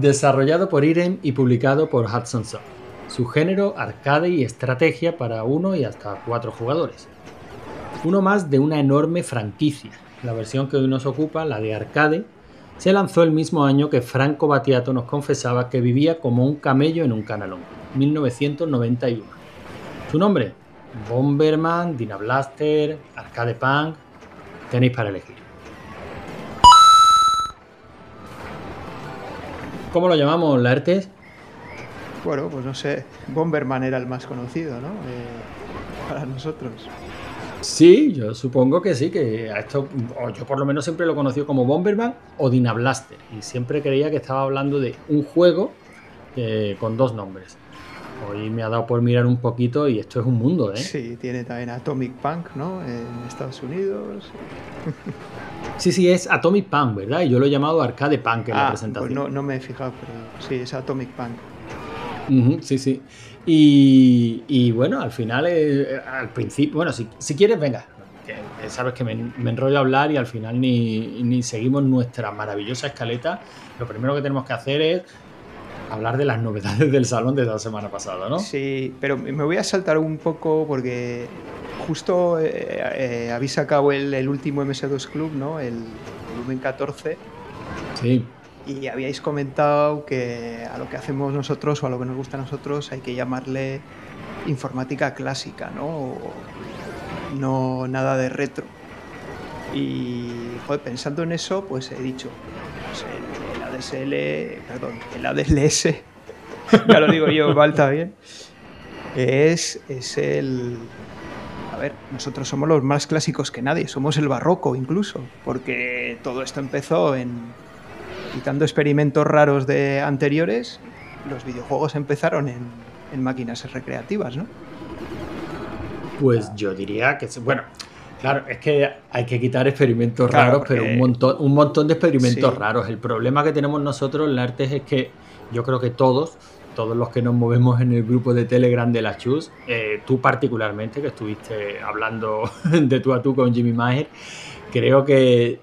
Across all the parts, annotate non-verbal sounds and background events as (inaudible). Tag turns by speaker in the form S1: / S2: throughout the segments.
S1: Desarrollado por Irem y publicado por Hudson Soft. Su género, arcade y estrategia para uno y hasta cuatro jugadores. Uno más de una enorme franquicia. La versión que hoy nos ocupa, la de arcade, se lanzó el mismo año que Franco Battiato nos confesaba que vivía como un camello en un canalón, 1991. Su nombre, Bomberman, Blaster, Arcade Punk, tenéis para elegir. ¿Cómo lo llamamos, Laertes?
S2: Bueno, pues no sé, Bomberman era el más conocido, ¿no? Eh, para nosotros.
S1: Sí, yo supongo que sí, que a esto, yo por lo menos siempre lo he conocido como Bomberman o Blaster y siempre creía que estaba hablando de un juego eh, con dos nombres. Hoy me ha dado por mirar un poquito y esto es un mundo, ¿eh?
S2: Sí, tiene también Atomic Punk, ¿no? En Estados Unidos.
S1: Sí, sí, es Atomic Punk, ¿verdad? Y yo lo he llamado Arcade Punk en la
S2: Ah,
S1: presentación.
S2: pues no, no me he fijado, pero sí, es Atomic Punk.
S1: Sí, sí. Y, y bueno, al final, eh, al principio, bueno, si, si quieres, venga. sabes que me, me enrollo a hablar y al final ni, ni seguimos nuestra maravillosa escaleta. Lo primero que tenemos que hacer es hablar de las novedades del salón de la semana pasada, ¿no?
S2: Sí, pero me voy a saltar un poco porque justo eh, eh, habéis sacado el, el último MS2 Club, ¿no? El volumen 14.
S1: Sí.
S2: Y habíais comentado que a lo que hacemos nosotros o a lo que nos gusta a nosotros hay que llamarle informática clásica, ¿no? O no nada de retro. Y joder, pensando en eso, pues he dicho, pues el, el ADSL, perdón, el ADLS, (laughs) ya lo digo yo, falta bien, es, es el... A ver, nosotros somos los más clásicos que nadie, somos el barroco incluso, porque todo esto empezó en, quitando experimentos raros de anteriores, los videojuegos empezaron en, en máquinas recreativas, ¿no?
S1: Pues yo diría que. Bueno, claro, es que hay que quitar experimentos
S2: Claro,
S1: raros, pero un montón, un montón de experimentos
S2: Sí.
S1: raros. El problema que tenemos nosotros en Artes es que yo creo que todos, todos los que nos movemos en el grupo de Telegram de la Chus, eh, tú particularmente, que estuviste hablando (laughs) de tú a tú con Jimmy Maher, creo que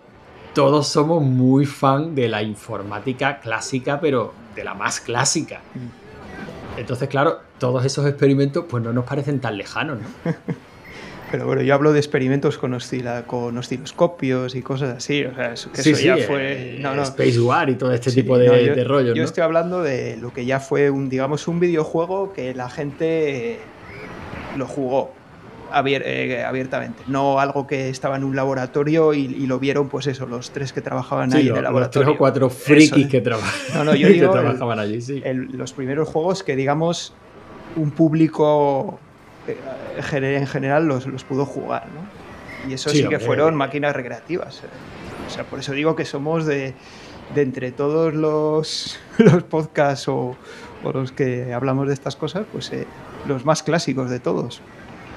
S1: todos somos muy fan de la informática clásica, pero de la más clásica. Entonces, claro, todos esos experimentos pues no nos parecen tan lejanos, ¿no? (laughs)
S2: Pero bueno, yo hablo de experimentos con, oscila, con osciloscopios y cosas así, o sea, eso, que
S1: Sí,
S2: eso
S1: sí,
S2: ya
S1: eh,
S2: fue... No, no.
S1: Space War y todo este
S2: Sí,
S1: tipo de,
S2: no, yo,
S1: de rollos,
S2: Yo
S1: ¿no?
S2: estoy hablando de lo que ya fue un, digamos, un videojuego que la gente eh, lo jugó abier- eh, abiertamente, no algo que estaba en un laboratorio y, y lo vieron, pues eso, los tres que trabajaban ahí
S1: lo-
S2: en el
S1: los
S2: laboratorio.
S1: tres o cuatro frikis
S2: eh.
S1: que, traba-
S2: No, no, yo (laughs)
S1: que
S2: digo el-
S1: trabajaban allí, sí.
S2: el- los primeros juegos que, digamos, un público eh, en general los, los pudo jugar, ¿no? Y eso
S1: Sí,
S2: sí, que
S1: hombre.
S2: fueron máquinas recreativas. eh. O sea, por eso digo que somos de, de entre todos los, (laughs) los podcasts o, o los que hablamos de estas cosas, pues eh, los más clásicos de todos.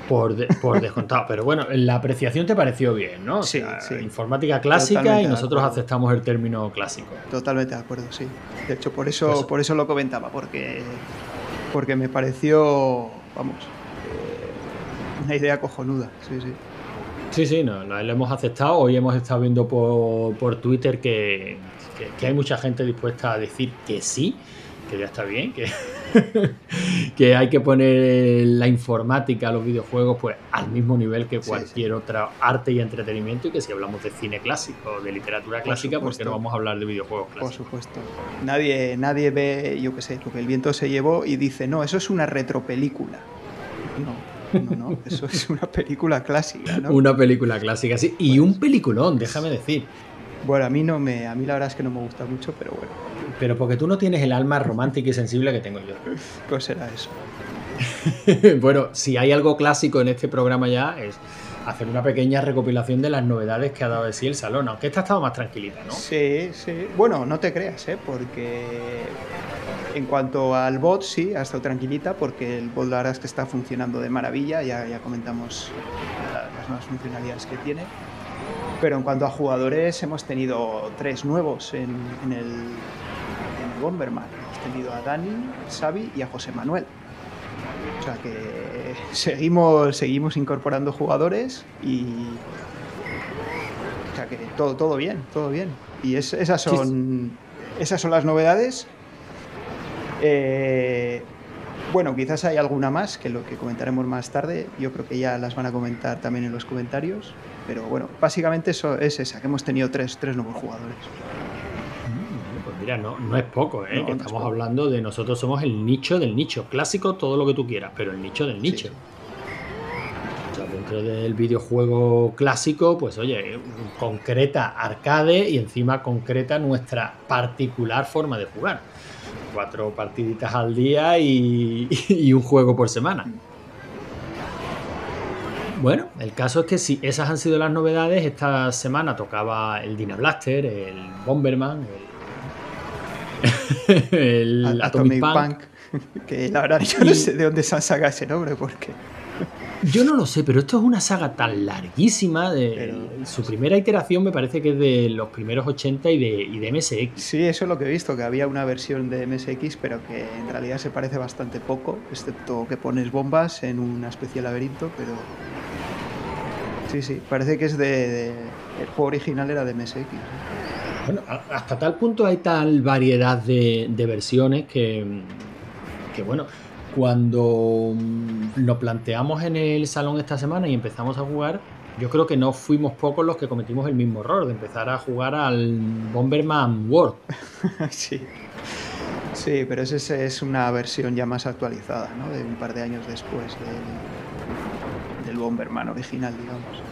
S1: Por, de- por descontado. Pero bueno, la apreciación te pareció bien, ¿no? O
S2: Sí,
S1: sea,
S2: sí.
S1: Informática clásica
S2: Totalmente
S1: y nosotros aceptamos el término clásico.
S2: Totalmente de acuerdo, sí. De hecho, por eso,
S1: Pues-
S2: por eso lo comentaba, porque, porque me pareció, vamos, eh, una idea cojonuda. Sí, sí.
S1: Sí, sí, no, lo lo hemos aceptado. Hoy hemos estado viendo por, por Twitter que, que- que hay mucha gente dispuesta a decir que sí, que ya está bien, que, (laughs) que hay que poner la informática, los videojuegos, pues al mismo nivel que
S2: Sí,
S1: cualquier otra arte y entretenimiento. Y que si hablamos de cine clásico, de literatura
S2: Por
S1: clásica, ¿por qué
S2: supuesto.
S1: no vamos a hablar de videojuegos
S2: Por
S1: clásicos?
S2: supuesto. Nadie, nadie ve, yo qué sé, lo que el viento se llevó y dice, no, eso es una retropelícula. No, no, no, eso es una película clásica, ¿no?
S1: Una película clásica, sí. Y un peliculón, déjame decir.
S2: Bueno, a mí no me, a mí la verdad es que no me gusta mucho, pero bueno,
S1: Pero porque tú no tienes el alma romántica y sensible que tengo yo. (laughs)
S2: pues será eso. (laughs)
S1: bueno, si hay algo clásico en este programa ya es hacer una pequeña recopilación de las novedades que ha dado de sí el salón, aunque esta ha estado más tranquilita, ¿no?
S2: Sí, sí. Bueno, no te creas, ¿eh? Porque en cuanto al bot, sí, ha estado tranquilita, porque el bot la verdad es que está funcionando de maravilla, ya, ya comentamos la- las nuevas funcionalidades que tiene. Pero en cuanto a jugadores, hemos tenido tres nuevos en, en el, en el Bomberman. Hemos tenido a Dani, Xavi y a José Manuel. O sea que seguimos, seguimos incorporando jugadores y, o sea que todo, todo bien, todo bien. Y es- esas, son, esas son las novedades. Eh, bueno, quizás hay alguna más que lo que comentaremos más tarde. Yo creo que ya las van a comentar también en los comentarios. Pero bueno, básicamente eso es esa, que hemos tenido tres, tres nuevos jugadores.
S1: Mm, pues mira, no, no es poco, ¿eh? estamos hablando de nosotros somos el nicho del nicho. Clásico, todo lo que tú quieras, pero el nicho del nicho. O sea, dentro del videojuego clásico, pues oye, concreta arcade y encima concreta nuestra particular forma de jugar cuatro partiditas al día (laughs) y, un juego por semana. Bueno, el caso es que si esas han sido las novedades, esta semana tocaba el Dina Blaster, el Bomberman,
S2: el, (laughs) Atomic, Punk. Que la verdad yo no sé de dónde se han sacado ese nombre, porque
S1: yo no lo sé, pero esto es una saga tan larguísima. De, Su primera iteración me parece que es de los primeros 80 y de, y de MSX.
S2: Sí, eso es lo que he visto, que había una versión de MSX, pero que en realidad se parece bastante poco, excepto que pones bombas en una especie de laberinto, pero... Sí, sí, parece que es de... El juego original era de MSX.
S1: Bueno, hasta tal punto hay tal variedad de, de versiones que, que, bueno, cuando mm, lo planteamos en el salón esta semana y empezamos a jugar, yo creo que no fuimos pocos los que cometimos el mismo error de empezar a jugar al Bomberman World. (laughs)
S2: sí. Sí, pero esa es una versión ya más actualizada, ¿no? De un par de años después del, Bomberman original, digamos.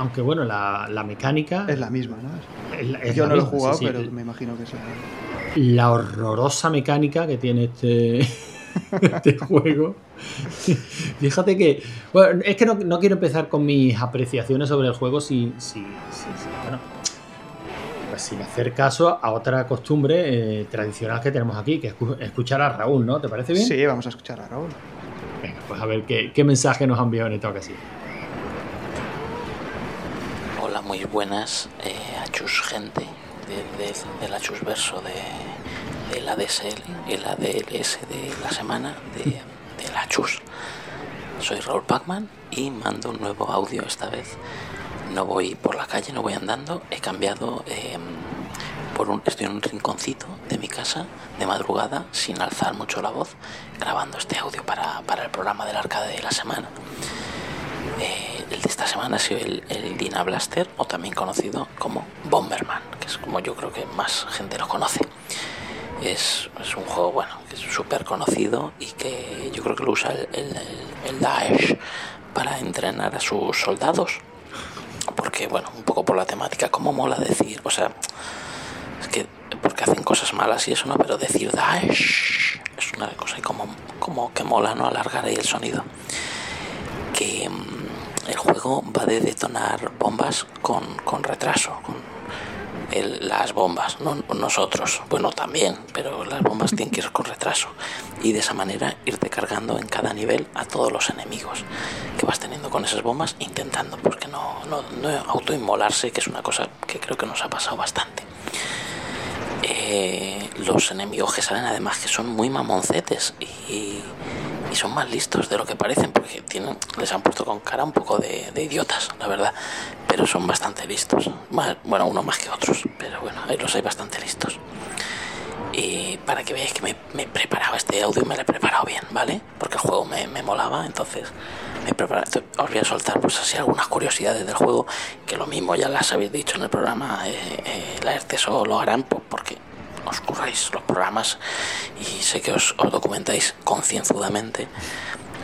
S1: Aunque bueno, la, mecánica...
S2: Es la misma, ¿no? yo no lo he jugado, pero me imagino que es
S1: la... La horrorosa mecánica que tiene este (laughs) este juego. (laughs) Fíjate que. Bueno, es que no, quiero empezar con mis apreciaciones sobre el juego sin. bueno, pues sin hacer caso a otra costumbre eh, tradicional que tenemos aquí, que es escuchar a Raúl, ¿no? ¿Te parece bien?
S2: Sí, vamos a escuchar a Raúl.
S1: Venga, pues a ver qué, mensaje nos ha enviado en esta ocasión.
S3: Hola, muy buenas eh, a Chus gente de, de, de la Chus Verso de el ADSL el ADLS de la semana de, de la Chus. Soy Raúl Pacman y mando un nuevo audio esta vez. No voy por la calle, no voy andando. He cambiado em, por un, estoy en un rinconcito de mi casa de madrugada sin alzar mucho la voz grabando este audio para, para el programa del arcade de la semana. Eh, el de esta semana ha sido el, el, Dina Blaster o también conocido como Bomberman, que es como yo creo que más gente lo conoce. Es, un juego bueno, que es súper conocido y que yo creo que lo usa el, Daesh para entrenar a sus soldados. Porque, bueno, un poco por la temática, como mola decir, o sea, es que porque hacen cosas malas y eso, ¿no? Pero decir Daesh es una cosa como, como que mola, ¿no? Alargar ahí el sonido. Que mm, el juego va de detonar bombas con, con retraso, con, las bombas, no nosotros, bueno también, pero las bombas tienen que ir con retraso y de esa manera irte cargando en cada nivel a todos los enemigos que vas teniendo con esas bombas, intentando porque no, no, no autoinmolarse, que es una cosa que creo que nos ha pasado bastante. Eh, los enemigos que salen además que son muy mamoncetes y, y, son más listos de lo que parecen porque tienen, les han puesto con cara un poco de, idiotas, la verdad pero son bastante listos. Bueno, uno más que otros, pero bueno, ahí los hay bastante listos. Y para que veáis que me, he preparado este audio, me lo he preparado bien, ¿vale? Porque el juego me, molaba, entonces me he preparado. Os voy a soltar, pues así, algunas curiosidades del juego, que lo mismo ya las habéis dicho en el programa, eh, eh, la lo harán porque os curráis los programas y sé que os, os documentáis concienzudamente.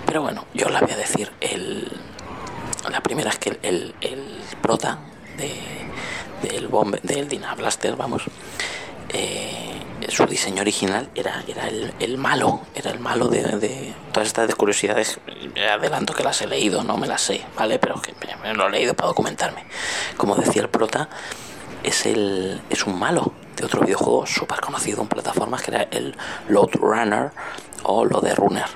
S3: Pero bueno, yo os la voy a decir el, la primera es que el, el prota de, del, bombe, del Dina Blaster, vamos, eh, su diseño original era, era el, malo, era el malo de, todas estas curiosidades. Adelanto que las he leído, no me las sé, ¿vale? Pero que lo he leído para documentarme. Como decía el prota, es, el, es un malo de otro videojuego súper conocido en plataformas que era el Load Runner o lo de Runner.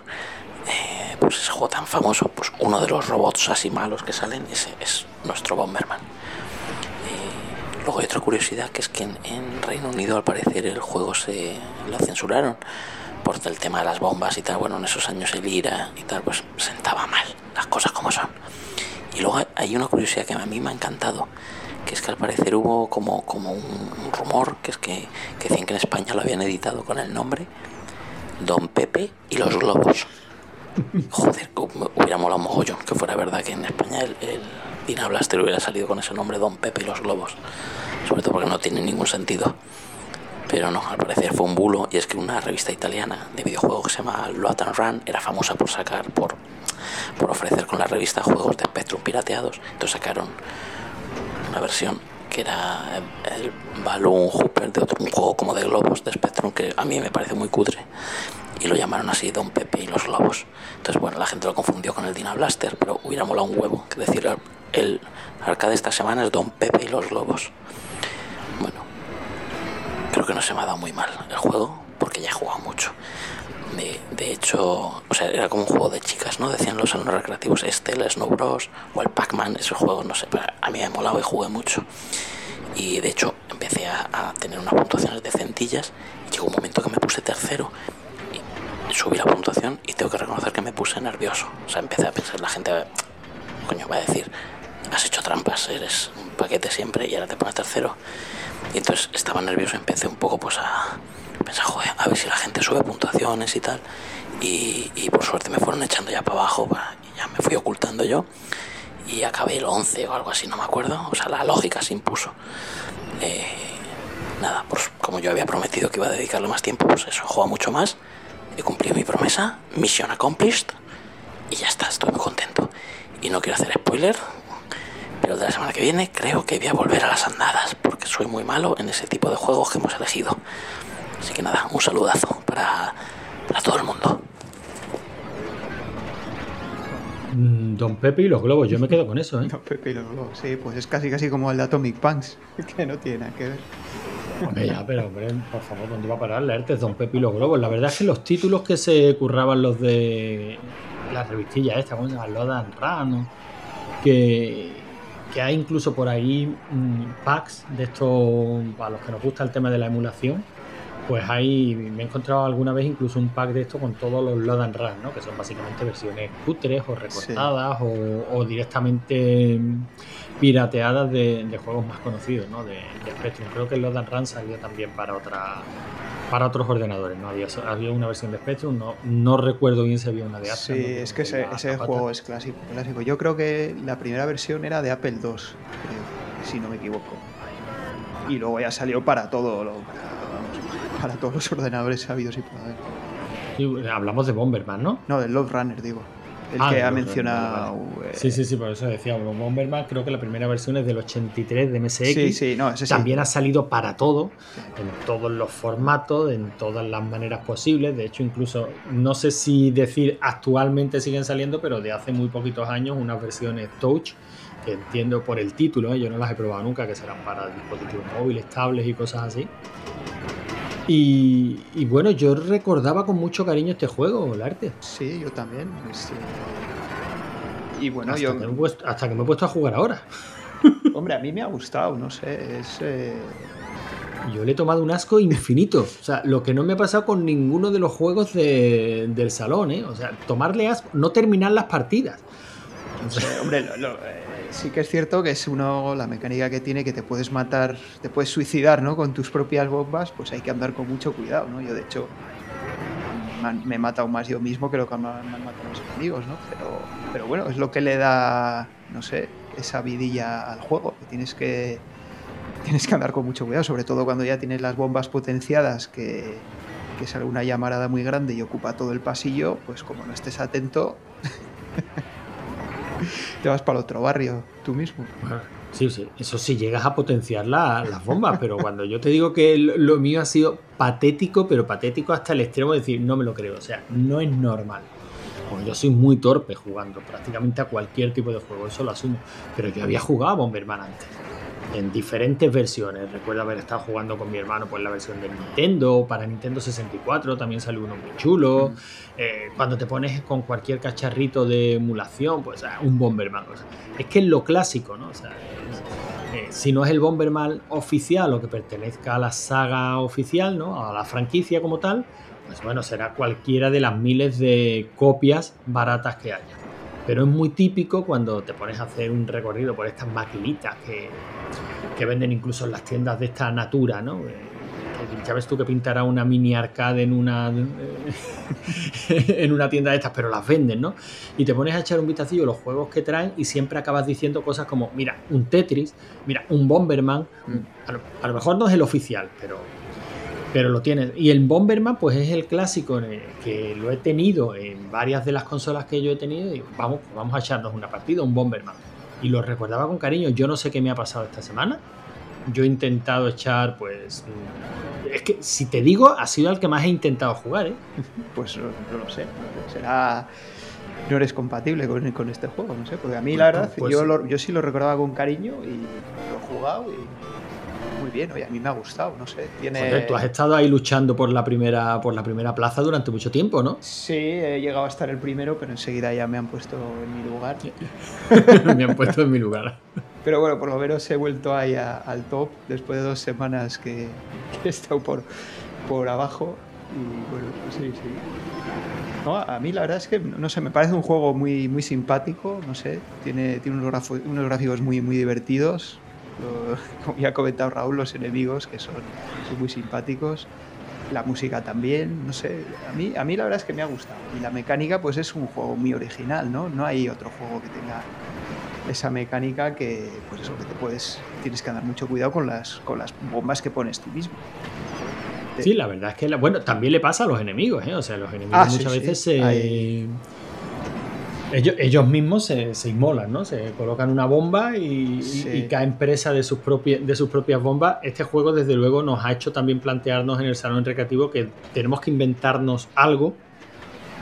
S3: Eh, pues ese juego tan famoso, pues uno de los robots así malos que salen ese es nuestro Bomberman. Eh, luego hay otra curiosidad que es que en, Reino Unido al parecer el juego se lo censuraron por el tema de las bombas y tal. Bueno, en esos años el IRA y tal, pues sentaba mal las cosas como son. Y luego hay una curiosidad que a mí me ha encantado, que es que al parecer hubo como, como un, rumor, que es que, que decían que en España lo habían editado con el nombre Don Pepe y los globos. Joder, hubiera molado mogollón que fuera verdad que en España el, el Blaster hubiera salido con ese nombre Don Pepe y los globos. Sobre todo porque no tiene ningún sentido. Pero no, al parecer fue un bulo y es que una revista italiana de videojuegos que se llama Load and Run era famosa por sacar, por, por ofrecer con la revista juegos de Spectrum pirateados. Entonces sacaron una versión que era el Balloon Hooper de otro, un juego como de globos de Spectrum que a mí me parece muy cutre y lo llamaron así Don Pepe y los globos. Entonces, bueno, la gente lo confundió con el Dina Blaster, pero hubiera molado un huevo que decir el arcade esta semana es Don Pepe y los globos. Bueno, creo que no se me ha dado muy mal el juego porque ya he jugado mucho. De, hecho, o sea, era como un juego de chicas, ¿no? Decían los alumnos recreativos, este, el Snow Bros. o el Pac-Man, esos juegos, no sé, pero a mí me molado y jugué mucho. Y de hecho, empecé a, tener unas puntuaciones decentillas y llegó un momento que me puse tercero subí la puntuación y tengo que reconocer que me puse nervioso. O sea, empecé a pensar, la gente, coño, va a decir, has hecho trampas, eres un paquete siempre y ahora te pones tercero. Y entonces estaba nervioso, empecé un poco pues a pensar, joder, a ver si la gente sube puntuaciones y tal. Y, y por suerte me fueron echando ya para abajo y ya me fui ocultando yo. Y acabé el 11 o algo así, no me acuerdo. O sea, la lógica se impuso. Eh, nada, pues como yo había prometido que iba a dedicarle más tiempo, pues eso, juega mucho más he cumplido mi promesa, mission accomplished, y ya está, estoy muy contento. Y no quiero hacer spoiler, pero de la semana que viene creo que voy a volver a las andadas, porque soy muy malo en ese tipo de juegos que hemos elegido. Así que nada, un saludazo para, para todo el mundo.
S1: Don Pepe y los globos, yo me quedo con eso, ¿eh? (laughs)
S2: Don Pepe y los globos, sí, pues es casi casi como el de Atomic Punks, (laughs) que no tiene nada que ver.
S1: Hombre, ya, pero hombre, por favor, ¿dónde va a parar leerte Don Pepe y los globos? La verdad es que los títulos que se curraban los de la revistilla esta, como se llama, Lodan Run, que, que hay incluso por ahí mmm, packs de estos, para los que nos gusta el tema de la emulación, pues hay, me he encontrado alguna vez incluso un pack de esto con todos los Load and Run, ¿no? que son básicamente versiones cutres o recortadas sí. o, o, directamente pirateadas de, de, juegos más conocidos ¿no? de, de Spectrum. Creo que el Load and Run salió también para otra para otros ordenadores, ¿no? Había, había una versión de Spectrum, no, no recuerdo bien si había una de
S2: Apple. Sí, no es que ese, ese juego es clásico, clásico. Yo creo que la primera versión era de Apple II, creo, si no me equivoco. Y luego ya salió para todo, lo, para, para todos los ordenadores sabidos y por haber.
S1: Sí, hablamos de Bomberman, ¿no?
S2: No, del Love Runner, digo. El ah, que ha mencionado.
S1: Vale. Eh... Sí, sí, sí, por eso decía Bomberman. Creo que la primera versión es del 83 de MSX.
S2: Sí, sí, no, ese sí.
S1: También ha salido para todo, en todos los formatos, en todas las maneras posibles. De hecho, incluso no sé si decir actualmente siguen saliendo, pero de hace muy poquitos años, unas versiones Touch que entiendo por el título, ¿eh? yo no las he probado nunca, que serán para dispositivos móviles, tablets y cosas así. Y, y, bueno, yo recordaba con mucho cariño este juego, el arte.
S2: Sí, yo también. Sí. Y bueno,
S1: hasta
S2: yo.
S1: Que puesto, hasta que me he puesto a jugar ahora. (laughs)
S2: Hombre, a mí me ha gustado, no sé. Es. Eh...
S1: Yo le he tomado un asco infinito. O sea, lo que no me ha pasado con ninguno de los juegos de, del salón, ¿eh? O sea, tomarle asco, no terminar las partidas.
S2: Hombre, lo, lo, eh, sí que es cierto que es uno la mecánica que tiene que te puedes matar, te puedes suicidar, ¿no? Con tus propias bombas, pues hay que andar con mucho cuidado, ¿no? Yo de hecho me he matado más yo mismo que lo que me han matado mis amigos, ¿no? Pero, pero bueno, es lo que le da, no sé, esa vidilla al juego, tienes que tienes que andar con mucho cuidado, sobre todo cuando ya tienes las bombas potenciadas que, que sale una llamarada muy grande y ocupa todo el pasillo, pues como no estés atento (laughs) (laughs) te vas para el otro barrio tú mismo.
S1: Sí, sí, eso sí, llegas a potenciar la, las bombas, pero cuando yo te digo que lo mío ha sido patético, pero patético hasta el extremo de decir, no me lo creo, o sea, no es normal. Yo soy muy torpe jugando prácticamente a cualquier tipo de juego, eso lo asumo, pero yo había jugado a Bomberman antes en diferentes versiones. Recuerdo haber estado jugando con mi hermano pues la versión de Nintendo, para Nintendo 64 también salió uno muy chulo. Mm. Eh, cuando te pones con cualquier cacharrito de emulación, pues ah, un Bomberman. O sea, es que es lo clásico, ¿no? O sea, es, eh, si no es el Bomberman oficial o que pertenezca a la saga oficial, ¿no? A la franquicia como tal, pues bueno, será cualquiera de las miles de copias baratas que haya. Pero es muy típico cuando te pones a hacer un recorrido por estas maquinitas que, que venden incluso en las tiendas de esta natura, ¿no? ya ves tú que pintará una mini arcade en una (laughs) en una tienda de estas, pero las venden, ¿no? Y te pones a echar un vistacillo los juegos que traen y siempre acabas diciendo cosas como, mira, un Tetris, mira, un Bomberman, mm. a lo, mejor no es el oficial, pero pero lo tienes. Y el Bomberman, pues es el clásico que lo he tenido en varias de las consolas que yo he tenido. Y vamos, vamos a echarnos una partida, un Bomberman. Y lo recordaba con cariño. Yo no sé qué me ha pasado esta semana. Yo he intentado echar, pues. Es que si te digo, ha sido el que más he intentado jugar, ¿eh? (laughs)
S2: Pues no, lo sé. Será. No eres compatible con, con, este juego, no sé. Porque a mí, la verdad, pues yo, yo sí lo recordaba con cariño y lo he jugado y muy bien, oye, a mí me ha gustado, no sé. Tiene...
S1: tú has estado ahí luchando por la primera por la primera plaza durante mucho tiempo, ¿no?
S2: Sí, he llegado a estar el primero, pero enseguida ya me han puesto en mi lugar. (laughs)
S1: me han puesto en mi lugar.
S2: Pero bueno, por lo menos he vuelto ahí al top después de dos semanas que, he estado por, por abajo. Y bueno, sí, sí. No, a mí la verdad es que, no sé, me parece un juego muy, muy simpático, no sé, tiene, tiene unos, unos gráficos muy, muy divertidos, (laughs) como ya ha comentado Raúl, los enemigos que son, muy simpáticos. La música también, no sé, a mí, a mí la verdad es que me ha gustado. Y la mecánica pues es un juego muy original, ¿no? No hay otro juego que tenga esa mecánica que, pues eso, que te puedes, tienes que andar mucho cuidado con las, con las bombas que pones tú mismo.
S1: Sí, la verdad es que, bueno, también le pasa a los enemigos, ¿eh? O sea, los enemigos ah, muchas veces se ellos, mismos se, se, inmolan, ¿no? Se colocan una bomba y, caen presa de sus, propias, de sus propias bombas. Este juego, desde luego, nos ha hecho también plantearnos en el salón recreativo que tenemos que inventarnos algo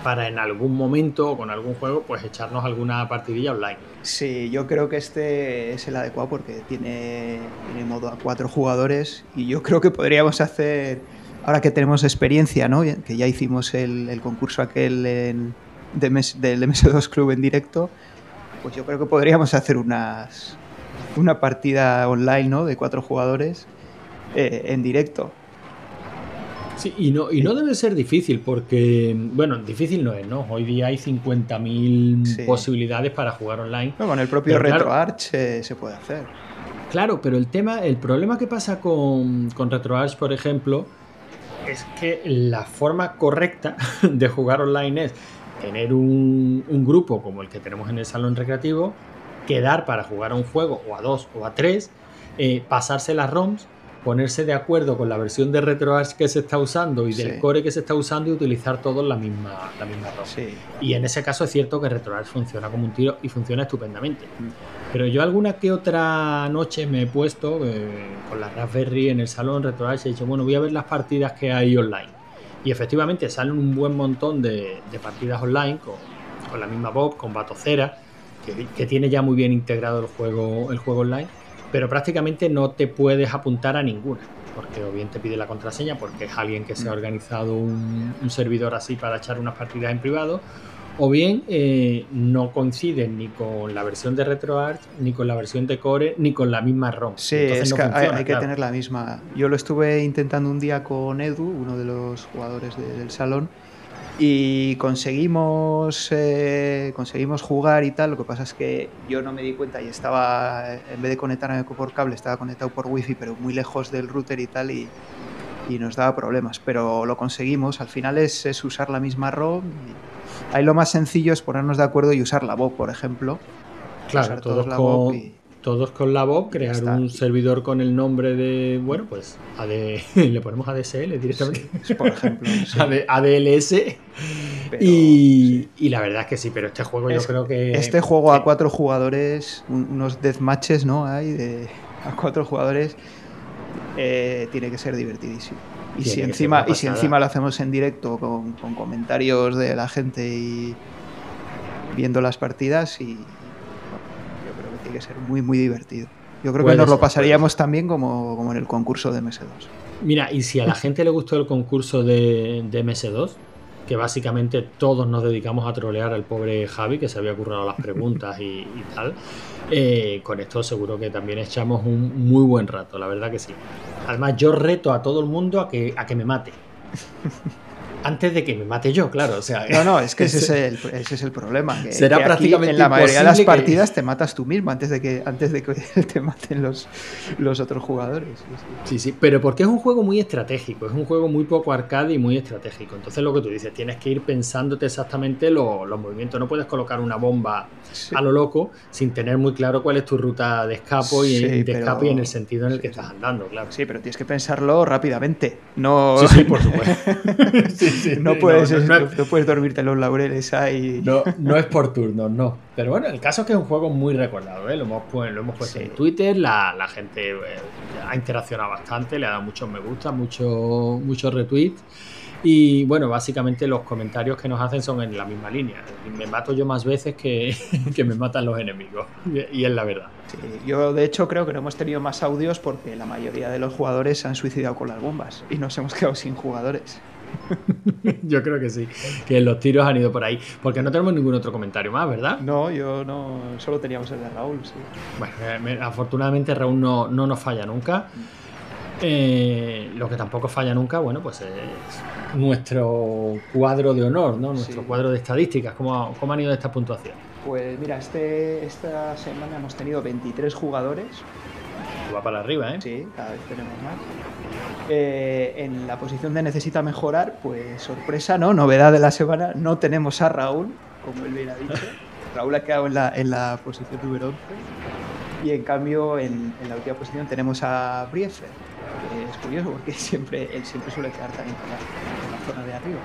S1: para en algún momento o con algún juego, pues echarnos alguna partidilla online.
S2: Sí, yo creo que este es el adecuado porque tiene, tiene modo a cuatro jugadores y yo creo que podríamos hacer, ahora que tenemos experiencia, ¿no? Que ya hicimos el, el concurso aquel en de del MS2 Club en directo, pues yo creo que podríamos hacer unas, una partida online ¿no? de cuatro jugadores eh, en directo.
S1: Sí, y no, y no debe ser difícil, porque, bueno, difícil no es, ¿no? Hoy día hay 50.000 posibilidades para jugar online.
S2: con el propio RetroArch se puede hacer.
S1: Claro, pero el tema, el problema que pasa con, con RetroArch, por ejemplo, es que la forma correcta (laughs) de jugar online es tener un, grupo como el que tenemos en el salón recreativo, quedar para jugar a un juego o a dos o a tres, eh, pasarse las ROMs, ponerse de acuerdo con la versión de RetroArch que se está usando y del core que se está usando y utilizar todos la misma, la misma ROM. Y en ese caso es cierto que RetroArch funciona como un tiro y funciona estupendamente. Mm. Pero yo alguna que otra noche me he puesto eh, con la Raspberry en el salón RetroArch y he dicho, bueno, voy a ver las partidas que hay online. Y efectivamente salen un buen montón de, partidas online con, la misma Bob, con Batocera, que, que, tiene ya muy bien integrado el juego, el juego online, pero prácticamente no te puedes apuntar a ninguna, porque o bien te pide la contraseña, porque es alguien que se ha organizado un, un servidor así para echar unas partidas en privado, o bien eh, no coinciden ni con la versión de RetroArch, ni con la versión de Core, ni con la misma ROM.
S2: Sí, es que hay, que tener la misma. Yo lo estuve intentando un día con Edu, uno de los jugadores del salón, y conseguimos, eh, conseguimos jugar y tal. Lo que pasa es que yo no me di cuenta y estaba, en vez de conectarme por cable, estaba conectado por wifi, pero muy lejos del router y tal, y, nos daba problemas. Pero lo conseguimos. Al final es, es usar la misma ROM. Y, Ahí lo más sencillo es ponernos de acuerdo y usar la voz, por ejemplo.
S1: Claro, todos, la con, todos con la voz, crear un servidor con el nombre de, bueno, pues (laughs) le ponemos ADSL directamente.
S2: por ejemplo. (laughs)
S1: ADLS. y, la verdad es que sí, pero este juego yo creo que...
S2: Este juego a cuatro jugadores, unos deathmatches, ¿no? Hay de a cuatro jugadores, eh, tiene que ser divertidísimo. Y si, encima, y si encima lo hacemos en directo con, comentarios de la gente y viendo las partidas, y yo creo que tiene que ser muy, muy divertido. Yo creo que nos lo pasaríamos también como, como, en el concurso de MS2.
S1: Mira, y si a la gente le gustó el concurso de, de MS2, que básicamente todos nos dedicamos a trolear al pobre Javi, que se había currado las preguntas y, tal. Eh, con esto seguro que también echamos un muy buen rato, la verdad que sí. Además, yo reto a todo el mundo a que, a que me mate. Antes de que me mate yo, claro. O sea,
S2: no, no, es que ese es (laughs) el, ese es el problema. Que,
S1: será
S2: que
S1: prácticamente
S2: en la mayoría de las
S1: que-
S2: partidas te matas tú mismo antes de que, antes de que (laughs) te maten los, los otros jugadores. Sí, sí.
S1: Pero porque es un juego muy estratégico, es un juego muy poco arcade y muy estratégico. Entonces lo que tú dices, tienes que ir pensándote exactamente lo- los movimientos. No puedes colocar una bomba
S2: Sí.
S1: a lo loco sin tener muy claro cuál es tu ruta de escapo y
S2: Sí,
S1: de
S2: pero-
S1: escape y en el sentido en el que estás andando, claro.
S2: Sí, pero tienes que pensarlo rápidamente. No,
S1: Sí, sí, por supuesto. (laughs) Sí, sí,
S2: no, puedes,
S1: no, no,
S2: no, no puedes dormirte en los laureles ahí.
S1: No, no es por turnos, no. Pero bueno, el caso es que es un juego muy recordado, ¿eh? lo, hemos, lo hemos puesto
S2: Sí.
S1: en Twitter, la, la gente eh, ha interaccionado bastante, le ha dado muchos me gusta, muchos muchos retweets. Y bueno, básicamente los comentarios que nos hacen son en la misma línea. Me mato yo más veces que, (laughs) que me matan los enemigos. Y, y es la verdad.
S2: Sí, yo, de hecho, creo que no hemos tenido más audios porque la mayoría de los jugadores se han suicidado con las bombas y nos hemos quedado sin jugadores. (laughs)
S1: Yo creo que sí, que los tiros han ido por ahí. Porque no tenemos ningún otro comentario más, ¿verdad?
S2: No, yo no. Solo teníamos el de Raúl, sí.
S1: Bueno, eh, me- afortunadamente Raúl no, no nos falla nunca. Eh, lo que tampoco falla nunca, bueno, pues es nuestro cuadro de honor, ¿no? Nuestro
S2: Sí.
S1: cuadro de estadísticas. ¿Cómo, cómo han ido esta puntuación?
S2: Pues mira, este, esta semana hemos tenido 23 jugadores.
S1: Va para arriba, ¿eh?
S2: Sí, cada vez tenemos más. Eh, en la posición de necesita mejorar, pues sorpresa, ¿no? Novedad de la semana, no tenemos a Raúl, como él bien ha dicho. (laughs) Raúl ha quedado en la, en la posición número 11. Y en cambio, en, en la última posición tenemos a Briefer. Es curioso porque (laughs) siempre, él siempre suele quedar también en la, en la zona de arriba.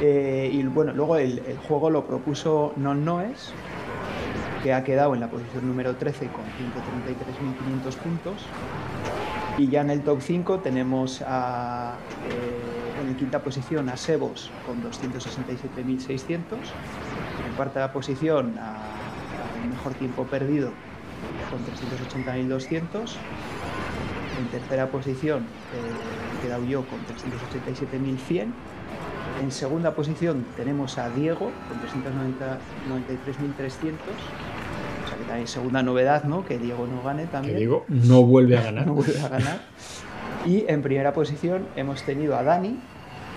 S2: Eh, y bueno, luego el, el juego lo propuso Non Noes, que ha quedado en la posición número 13 con 133.500 puntos. Y ya en el top 5 tenemos a, eh, en quinta posición a Sebos con 267.600. En cuarta posición a, mejor tiempo perdido con 380.200. En tercera posición eh, he quedado yo con 387.100. En segunda posición tenemos a Diego con 393.300. Que segunda novedad, ¿no? Que Diego no gane
S1: Que
S2: también.
S1: digo, no vuelve a (laughs) ganar.
S2: No vuelve a ganar. Y en primera posición hemos tenido a Dani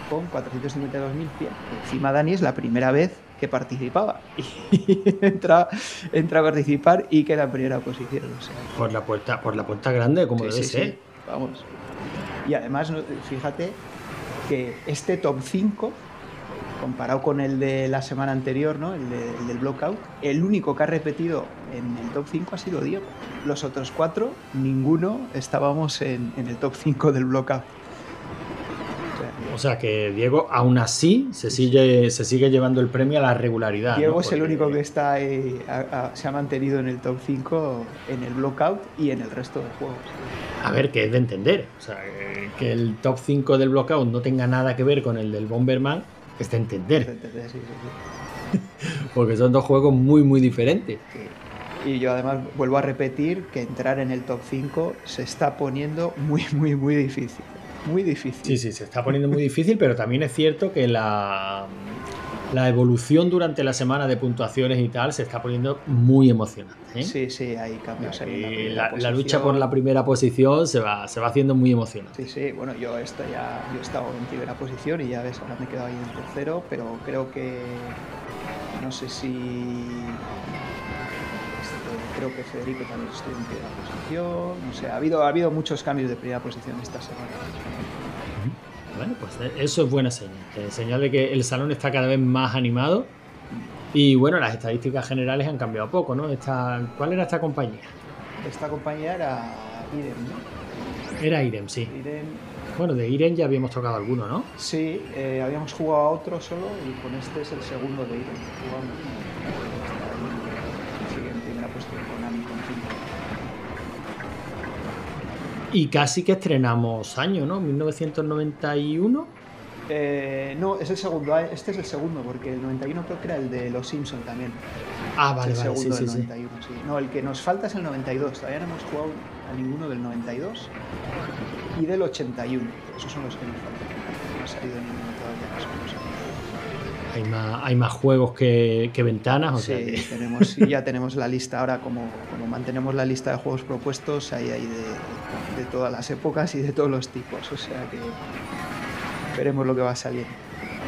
S2: con 452.100. Encima Dani es la primera vez que participaba. (laughs) Y entra, entra a participar y queda en primera posición. o sea,
S1: Por la puerta, por la puerta grande, como
S2: Sí,
S1: debe
S2: sí,
S1: ser.
S2: sí, Vamos. Y además, fíjate que este top 5, comparado con el de la semana anterior, ¿no? el, de- el del Blockout, el único que ha repetido en el top 5 ha sido Diego. Los otros cuatro, ninguno estábamos en, en el top 5 del Blockout. O sea,
S1: que Diego, aún así, se sigue, se sigue llevando el premio a la regularidad.
S2: Diego
S1: ¿no?
S2: es el único que está ha- se ha mantenido en el top 5 en el Blockout y en el resto de juegos.
S1: A ver, que es de entender. O sea, que- que el top 5 del Blockout no tenga nada que ver con el del Bomberman, es de entender.
S2: Sí, sí, sí. (laughs)
S1: Porque son dos juegos muy, muy diferentes.
S2: Y yo además vuelvo a repetir que entrar en el top 5 se está poniendo muy, muy, muy difícil. Muy difícil.
S1: Sí, sí, se está poniendo muy difícil, pero también es cierto que la, la evolución durante la semana de puntuaciones y tal se está poniendo muy emocionante. ¿eh?
S2: sí, sí, hay cambios ahí en la
S1: la, la lucha por la primera posición se va, se va haciendo muy emocionante.
S2: Sí, sí, bueno, yo esto ya yo he estado en primera posición y ya ves, ahora me he quedado ahí en tercero, pero creo que no sé si este, creo que Federico también estuvo en primera posición, no sé, ha habido ha habido muchos cambios de primera posición esta semana.
S1: Bueno, pues eso es buena señal. que señal de que el salón está cada vez más animado. Y bueno, las estadísticas generales han cambiado poco, ¿no? Esta, ¿Cuál era esta compañía?
S2: Esta compañía era Irem, ¿no?
S1: Era Irem, sí.
S2: Irem
S1: Bueno, de Irem ya habíamos tocado alguno, ¿no?
S2: Sí, eh, habíamos jugado a otro solo y con este es el segundo de Irem. Jugamos. Está ahí, Sigue en primera posición con Ami con cinco.
S1: Y casi que estrenamos año, ¿no? 1991.
S2: Eh, no, es el segundo. ah, Este es el segundo, porque el 91 creo que era el de Los Simpson también.
S1: Ah, vale,
S2: el
S1: vale, sí,
S2: segundo
S1: sí,
S2: del
S1: sí.
S2: 91, sí. No, el que nos falta es el 92. Todavía no hemos jugado a ninguno del 92 y del 81. Esos son los que nos faltan. No ha salido ninguno todavía.
S1: Hay más, hay más juegos que, que ventanas, o sea
S2: Sí,
S1: que-
S2: tenemos, ya tenemos la lista ahora, como, como mantenemos la lista de juegos propuestos, ahí hay de, de todas las épocas y de todos los tipos. O sea que veremos lo que va a salir.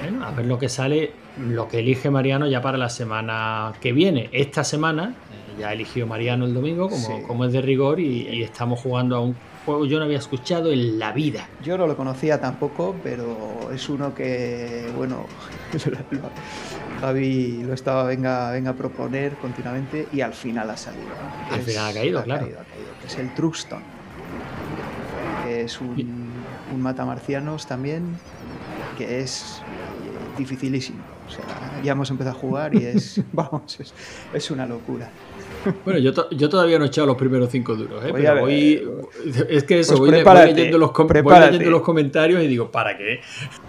S1: Bueno, a ver lo que sale, lo que elige Mariano ya para la semana que viene. Esta semana, ya eligió Mariano el domingo, como,
S2: Sí.
S1: como es de rigor, y, y estamos jugando a un juego yo no había escuchado en la vida.
S2: Yo no lo conocía tampoco, pero es uno que, bueno, (laughs) Javi lo estaba venga, venga a proponer continuamente y al final ha salido. ¿no?
S1: Al
S2: Es-
S1: final ha caído, claro.
S2: ha caído, que es el Truxton, que es un, un matamarcianos también, que es dificilísimo. O sea, ya hemos empezado a jugar y es, (laughs) vamos, es, es una locura.
S1: Bueno, yo, to- yo todavía no he echado los primeros cinco duros, ¿eh? Pero voy. Es que eso,
S2: Pues
S1: voy, leyendo los com- voy
S2: prepárate.
S1: leyendo los comentarios y digo, ¿para qué?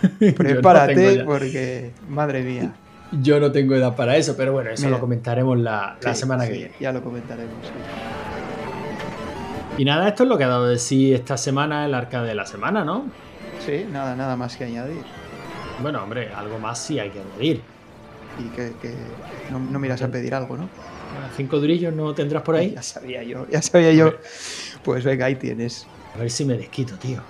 S1: (laughs) No
S2: Prepárate porque, madre mía.
S1: Yo no tengo edad para eso, pero bueno, eso
S2: Mira.
S1: lo comentaremos la, la
S2: Sí,
S1: semana que
S2: sí,
S1: viene.
S2: Ya lo comentaremos. sí.
S1: Y nada, esto es lo que ha dado de sí esta semana el arcade de la semana, ¿no?
S2: Sí, nada, nada más que añadir.
S1: Bueno, hombre, algo más sí hay que añadir.
S2: Y que, que no, no miras a pedir algo, ¿no?
S1: Cinco durillos no tendrás por ahí.
S2: Ya sabía yo, ya sabía yo. Pues venga, ahí tienes.
S1: A ver si me desquito, tío.